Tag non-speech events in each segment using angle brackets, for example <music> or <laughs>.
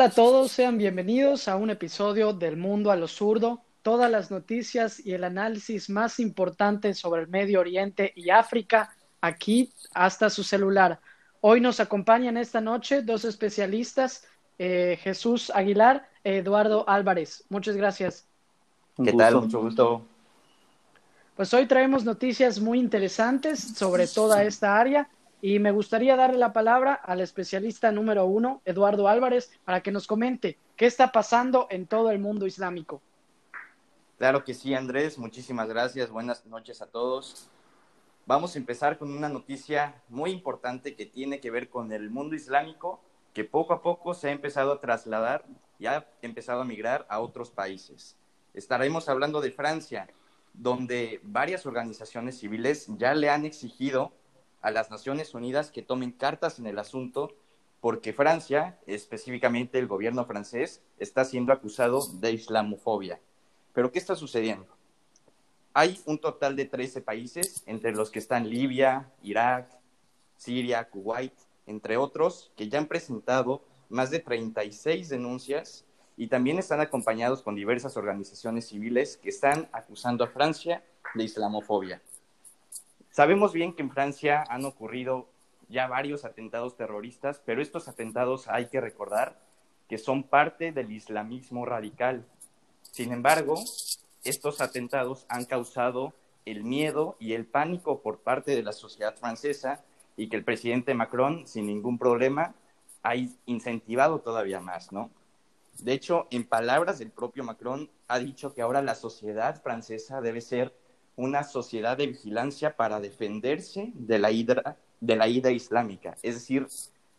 Hola a todos, sean bienvenidos a un episodio del Mundo a lo Zurdo. Todas las noticias y el análisis más importantes sobre el Medio Oriente y África aquí hasta su celular. Hoy nos acompañan esta noche dos especialistas, eh, Jesús Aguilar e Eduardo Álvarez. Muchas gracias. ¿Qué tal? Mucho gusto. Pues hoy traemos noticias muy interesantes sobre toda esta área y me gustaría darle la palabra al especialista número uno, Eduardo Álvarez, para que nos comente qué está pasando en todo el mundo islámico. Claro que sí, Andrés. Muchísimas gracias. Buenas noches a todos. Vamos a empezar con una noticia muy importante que tiene que ver con el mundo islámico, que poco a poco se ha empezado a trasladar y ha empezado a migrar a otros países. Estaremos hablando de Francia, donde varias organizaciones civiles ya le han exigido a las Naciones Unidas que tomen cartas en el asunto porque Francia, específicamente el gobierno francés, está siendo acusado de islamofobia. Pero ¿qué está sucediendo? Hay un total de 13 países, entre los que están Libia, Irak, Siria, Kuwait, entre otros, que ya han presentado más de 36 denuncias y también están acompañados con diversas organizaciones civiles que están acusando a Francia de islamofobia. Sabemos bien que en Francia han ocurrido ya varios atentados terroristas, pero estos atentados hay que recordar que son parte del islamismo radical. Sin embargo, estos atentados han causado el miedo y el pánico por parte de la sociedad francesa y que el presidente Macron, sin ningún problema, ha incentivado todavía más, ¿no? De hecho, en palabras del propio Macron, ha dicho que ahora la sociedad francesa debe ser una sociedad de vigilancia para defenderse de la hidra, de la ida islámica. Es decir,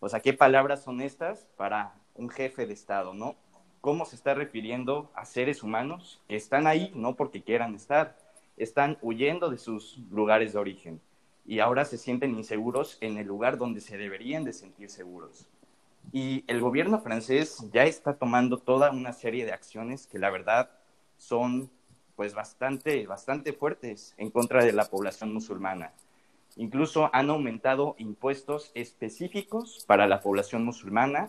o sea, ¿qué palabras son estas para un jefe de Estado, no? ¿Cómo se está refiriendo a seres humanos que están ahí no porque quieran estar, están huyendo de sus lugares de origen y ahora se sienten inseguros en el lugar donde se deberían de sentir seguros? Y el gobierno francés ya está tomando toda una serie de acciones que la verdad son pues bastante, bastante fuertes en contra de la población musulmana. Incluso han aumentado impuestos específicos para la población musulmana.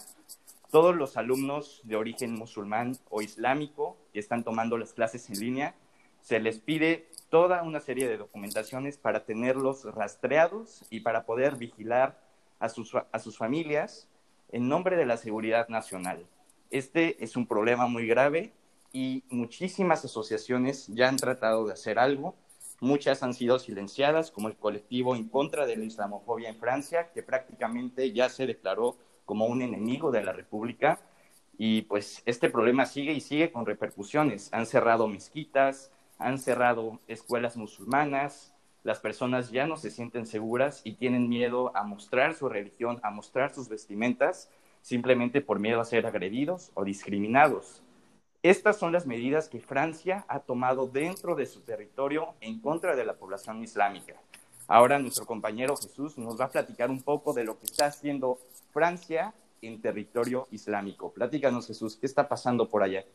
Todos los alumnos de origen musulmán o islámico que están tomando las clases en línea, se les pide toda una serie de documentaciones para tenerlos rastreados y para poder vigilar a sus, a sus familias en nombre de la seguridad nacional. Este es un problema muy grave y muchísimas asociaciones ya han tratado de hacer algo. Muchas han sido silenciadas, como el colectivo en contra de la islamofobia en Francia, que prácticamente ya se declaró como un enemigo de la República. Y pues este problema sigue y sigue con repercusiones. Han cerrado mezquitas, han cerrado escuelas musulmanas, las personas ya no se sienten seguras y tienen miedo a mostrar su religión, a mostrar sus vestimentas, simplemente por miedo a ser agredidos o discriminados. Estas son las medidas que Francia ha tomado dentro de su territorio en contra de la población islámica. Ahora nuestro compañero Jesús nos va a platicar un poco de lo que está haciendo Francia en territorio islámico. Platícanos Jesús, ¿qué está pasando por allá?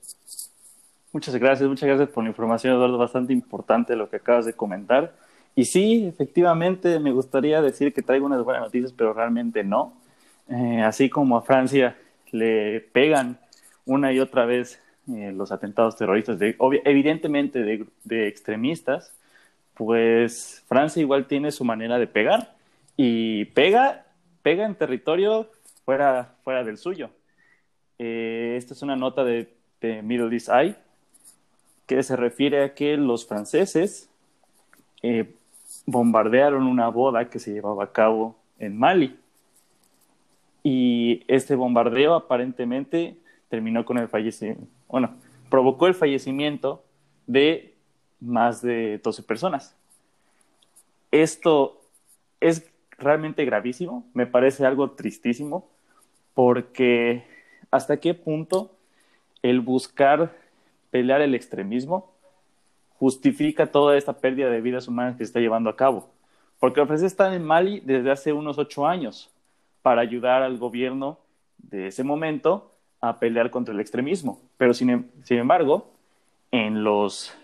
Muchas gracias, muchas gracias por la información, Eduardo, bastante importante lo que acabas de comentar. Y sí, efectivamente, me gustaría decir que traigo unas buenas noticias, pero realmente no. Eh, así como a Francia le pegan una y otra vez eh, los atentados terroristas, de, evidentemente de, extremistas, pues Francia igual tiene su manera de pegar y pega, pega en territorio fuera, fuera del suyo. Eh, esta es una nota de, Middle East Eye que se refiere a que los franceses eh, bombardearon una boda que se llevaba a cabo en Mali. Y este bombardeo aparentemente terminó con el fallecimiento, bueno, provocó el fallecimiento de más de 12 personas. Esto es realmente gravísimo, me parece algo tristísimo, porque hasta qué punto el buscar pelear el extremismo justifica toda esta pérdida de vidas humanas que se está llevando a cabo. Porque los franceses están en Mali desde hace unos ocho años para ayudar al gobierno de ese momento a pelear contra el extremismo. Pero sin, em, sin embargo, en los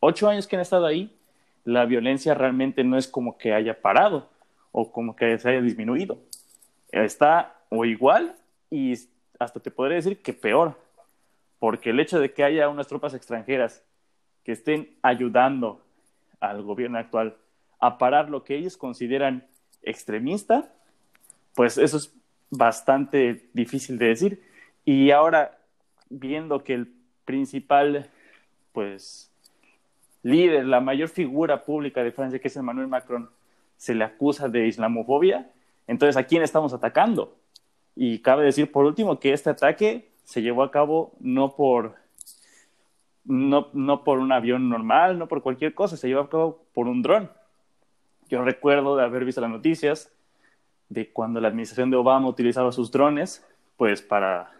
ocho años que han estado ahí, la violencia realmente no es como que haya parado o como que se haya disminuido. Está o igual y hasta te podría decir que peor, porque el hecho de que haya unas tropas extranjeras que estén ayudando al gobierno actual a parar lo que ellos consideran extremista, pues eso es bastante difícil de decir. Y ahora, viendo que el principal, pues, líder, la mayor figura pública de Francia, que es Emmanuel Macron, se le acusa de islamofobia, entonces, ¿a quién estamos atacando? Y cabe decir, por último, que este ataque se llevó a cabo no por, no, no por un avión normal, no por cualquier cosa, se llevó a cabo por un dron. Yo recuerdo de haber visto las noticias de cuando la administración de Obama utilizaba sus drones, pues para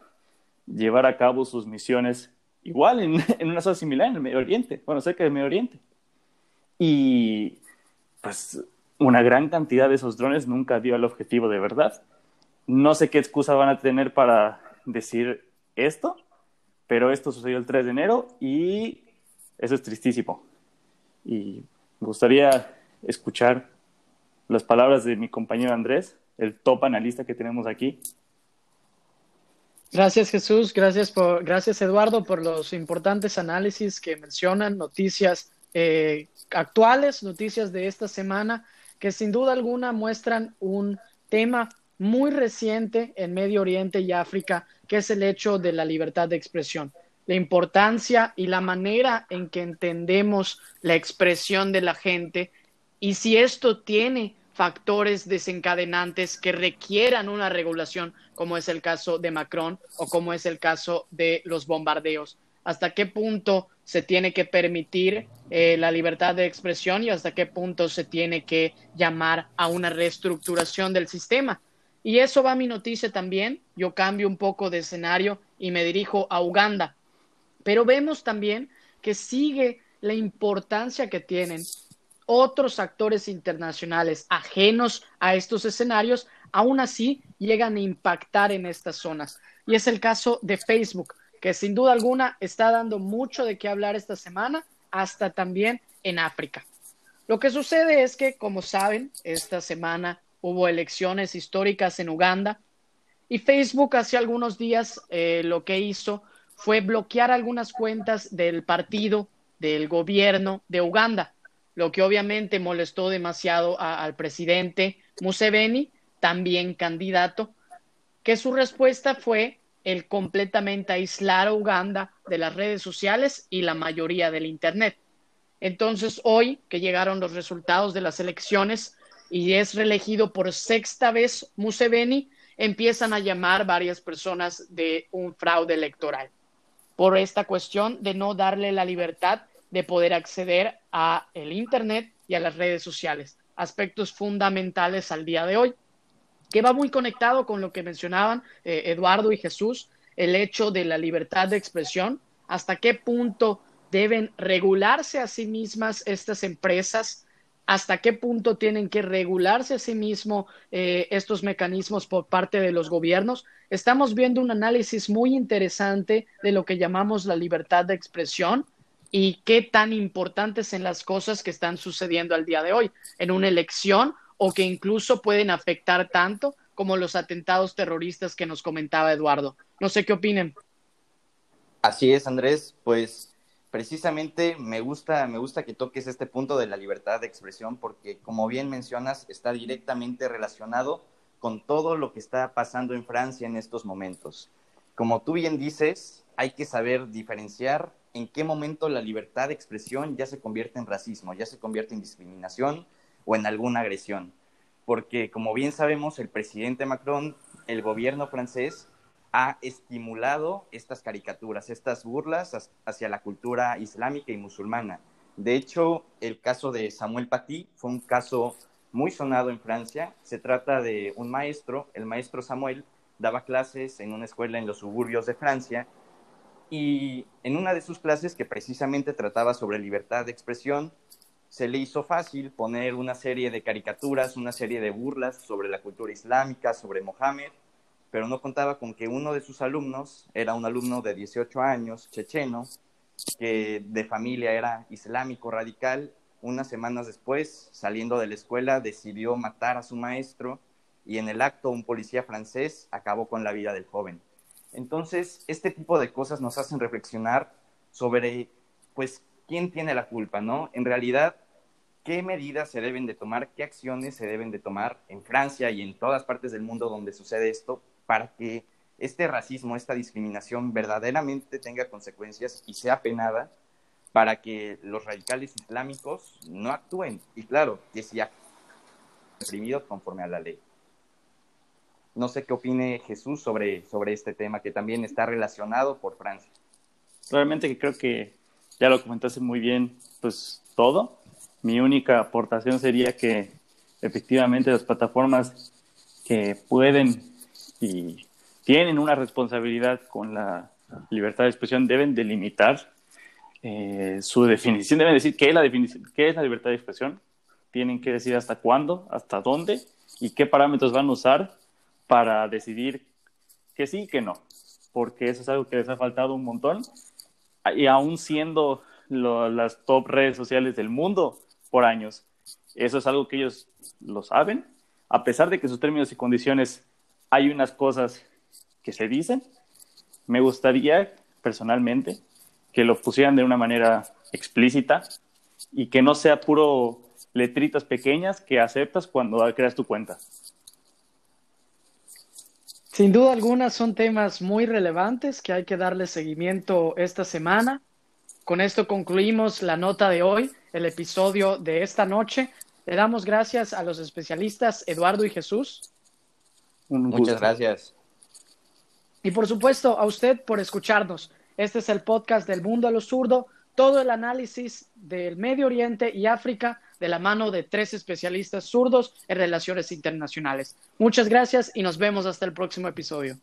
llevar a cabo sus misiones igual en, <laughs> en una zona similar en el Medio Oriente, bueno, cerca del Medio Oriente. Y pues una gran cantidad de esos drones nunca dio al objetivo de verdad. No sé qué excusa van a tener para decir esto, pero esto sucedió el 3 de enero y eso es tristísimo. Y me gustaría escuchar las palabras de mi compañero Andrés, el top analista que tenemos aquí. Gracias Jesús, gracias, por, gracias Eduardo por los importantes análisis que mencionan, noticias eh, actuales, noticias de esta semana que sin duda alguna muestran un tema muy reciente en Medio Oriente y África, que es el hecho de la libertad de expresión, la importancia y la manera en que entendemos la expresión de la gente y si esto tiene factores desencadenantes que requieran una regulación, como es el caso de Macron o como es el caso de los bombardeos. ¿Hasta qué punto se tiene que permitir eh, la libertad de expresión y hasta qué punto se tiene que llamar a una reestructuración del sistema. Y eso va a mi noticia también. Yo cambio un poco de escenario y me dirijo a Uganda. Pero vemos también que sigue la importancia que tienen otros actores internacionales ajenos a estos escenarios, aún así llegan a impactar en estas zonas. Y es el caso de Facebook que sin duda alguna está dando mucho de qué hablar esta semana, hasta también en África. Lo que sucede es que, como saben, esta semana hubo elecciones históricas en Uganda y Facebook hace algunos días eh, lo que hizo fue bloquear algunas cuentas del partido del gobierno de Uganda, lo que obviamente molestó demasiado al presidente Museveni, también candidato, que su respuesta fue el completamente aislar a Uganda de las redes sociales y la mayoría del Internet. Entonces, hoy que llegaron los resultados de las elecciones y es reelegido por sexta vez Museveni, empiezan a llamar varias personas de un fraude electoral por esta cuestión de no darle la libertad de poder acceder a el Internet y a las redes sociales, aspectos fundamentales al día de hoy que va muy conectado con lo que mencionaban eh, Eduardo y Jesús, el hecho de la libertad de expresión, hasta qué punto deben regularse a sí mismas estas empresas, hasta qué punto tienen que regularse a sí mismos eh, estos mecanismos por parte de los gobiernos. Estamos viendo un análisis muy interesante de lo que llamamos la libertad de expresión y qué tan importantes son las cosas que están sucediendo al día de hoy. En una elección o que incluso pueden afectar tanto como los atentados terroristas que nos comentaba Eduardo. No sé qué opinen. Así es, Andrés, pues precisamente me gusta, me gusta que toques este punto de la libertad de expresión porque como bien mencionas, está directamente relacionado con todo lo que está pasando en Francia en estos momentos. Como tú bien dices, hay que saber diferenciar en qué momento la libertad de expresión ya se convierte en racismo, ya se convierte en discriminación, o en alguna agresión. Porque, como bien sabemos, el presidente Macron, el gobierno francés, ha estimulado estas caricaturas, estas burlas hacia la cultura islámica y musulmana. De hecho, el caso de Samuel Paty fue un caso muy sonado en Francia. Se trata de un maestro, el maestro Samuel, daba clases en una escuela en los suburbios de Francia y en una de sus clases que precisamente trataba sobre libertad de expresión, se le hizo fácil poner una serie de caricaturas, una serie de burlas sobre la cultura islámica, sobre Mohammed, pero no contaba con que uno de sus alumnos era un alumno de 18 años, checheno, que de familia era islámico radical. Unas semanas después, saliendo de la escuela, decidió matar a su maestro y en el acto un policía francés acabó con la vida del joven. Entonces, este tipo de cosas nos hacen reflexionar sobre, pues, quién tiene la culpa, ¿no? En realidad, qué medidas se deben de tomar, qué acciones se deben de tomar en Francia y en todas partes del mundo donde sucede esto para que este racismo, esta discriminación verdaderamente tenga consecuencias y sea penada para que los radicales islámicos no actúen. Y claro, que sea reprimidos conforme a la ley. No sé qué opine Jesús sobre, sobre este tema, que también está relacionado por Francia. Realmente creo que ya lo comentaste muy bien, pues todo. Mi única aportación sería que efectivamente las plataformas que pueden y tienen una responsabilidad con la libertad de expresión deben delimitar eh, su definición, deben decir qué es, la qué es la libertad de expresión, tienen que decir hasta cuándo, hasta dónde y qué parámetros van a usar para decidir que sí y que no, porque eso es algo que les ha faltado un montón. Y aún siendo las top redes sociales del mundo por años, eso es algo que ellos lo saben, a pesar de que sus términos y condiciones hay unas cosas que se dicen, me gustaría personalmente que lo pusieran de una manera explícita y que no sea puro letritas pequeñas que aceptas cuando creas tu cuenta. Sin duda alguna son temas muy relevantes que hay que darle seguimiento esta semana. Con esto concluimos la nota de hoy, el episodio de esta noche. Le damos gracias a los especialistas Eduardo y Jesús. Muchas gracias. Y por supuesto a usted por escucharnos. Este es el podcast del mundo a lo zurdo, todo el análisis del Medio Oriente y África de la mano de tres especialistas zurdos en relaciones internacionales. Muchas gracias y nos vemos hasta el próximo episodio.